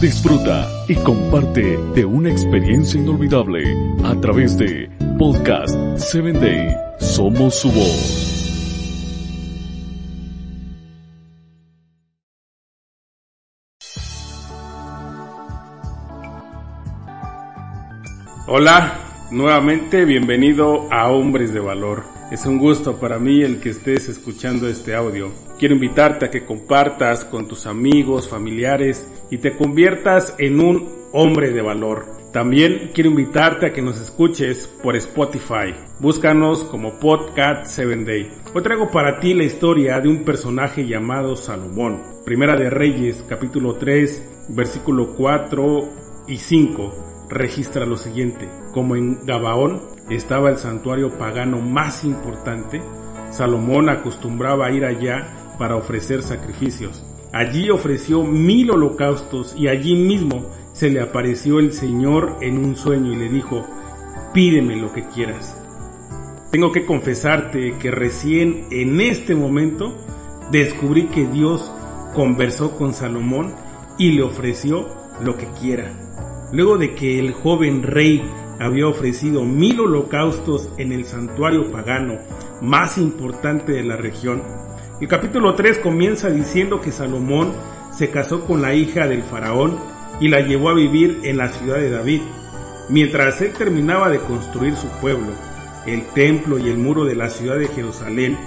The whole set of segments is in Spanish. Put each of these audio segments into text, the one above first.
Disfruta y comparte de una experiencia inolvidable a través de Podcast 7 Day. Somos su voz. Hola, nuevamente bienvenido a Hombres de Valor. Es un gusto para mí el que estés escuchando este audio. Quiero invitarte a que compartas con tus amigos, familiares y te conviertas en un hombre de valor. También quiero invitarte a que nos escuches por Spotify. Búscanos como Podcast 7 Day. Hoy traigo para ti la historia de un personaje llamado Salomón. Primera de Reyes, capítulo 3, versículo 4 y 5 registra lo siguiente. Como en Gabaón estaba el santuario pagano más importante, Salomón acostumbraba a ir allá para ofrecer sacrificios. Allí ofreció mil holocaustos y allí mismo se le apareció el Señor en un sueño y le dijo, pídeme lo que quieras. Tengo que confesarte que recién en este momento descubrí que Dios conversó con Salomón y le ofreció lo que quiera. Luego de que el joven rey había ofrecido mil holocaustos en el santuario pagano más importante de la región, el capítulo 3 comienza diciendo que Salomón se casó con la hija del faraón y la llevó a vivir en la ciudad de David. Mientras él terminaba de construir su pueblo, el templo y el muro de la ciudad de Jerusalén,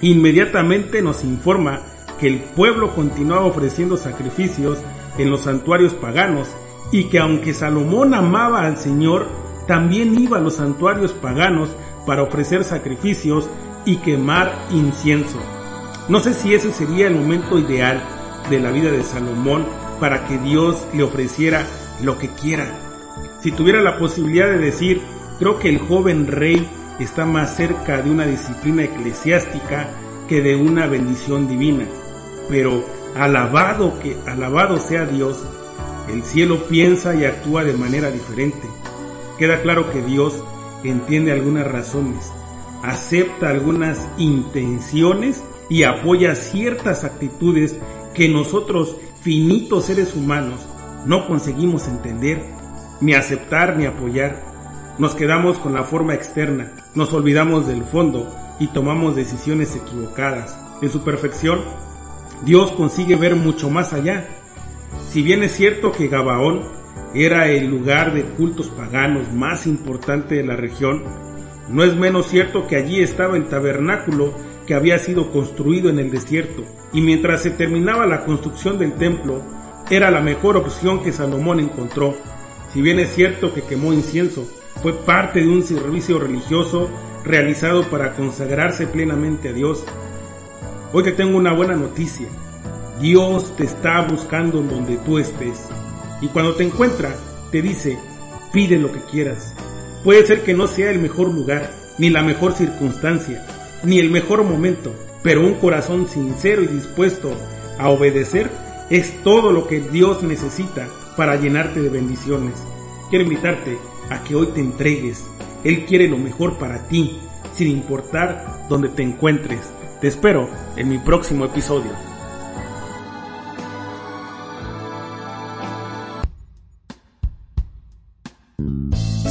inmediatamente nos informa que el pueblo continuaba ofreciendo sacrificios en los santuarios paganos y que aunque Salomón amaba al Señor, también iba a los santuarios paganos para ofrecer sacrificios y quemar incienso. No sé si ese sería el momento ideal de la vida de Salomón para que Dios le ofreciera lo que quiera. Si tuviera la posibilidad de decir, creo que el joven rey está más cerca de una disciplina eclesiástica que de una bendición divina. Pero alabado que alabado sea Dios el cielo piensa y actúa de manera diferente. Queda claro que Dios entiende algunas razones, acepta algunas intenciones y apoya ciertas actitudes que nosotros, finitos seres humanos, no conseguimos entender, ni aceptar ni apoyar. Nos quedamos con la forma externa, nos olvidamos del fondo y tomamos decisiones equivocadas. En su perfección, Dios consigue ver mucho más allá si bien es cierto que Gabaón era el lugar de cultos paganos más importante de la región, no es menos cierto que allí estaba el tabernáculo que había sido construido en el desierto, y mientras se terminaba la construcción del templo, era la mejor opción que Salomón encontró. Si bien es cierto que quemó incienso, fue parte de un servicio religioso realizado para consagrarse plenamente a Dios. Hoy te tengo una buena noticia. Dios te está buscando en donde tú estés. Y cuando te encuentra, te dice, pide lo que quieras. Puede ser que no sea el mejor lugar, ni la mejor circunstancia, ni el mejor momento, pero un corazón sincero y dispuesto a obedecer es todo lo que Dios necesita para llenarte de bendiciones. Quiero invitarte a que hoy te entregues. Él quiere lo mejor para ti, sin importar dónde te encuentres. Te espero en mi próximo episodio.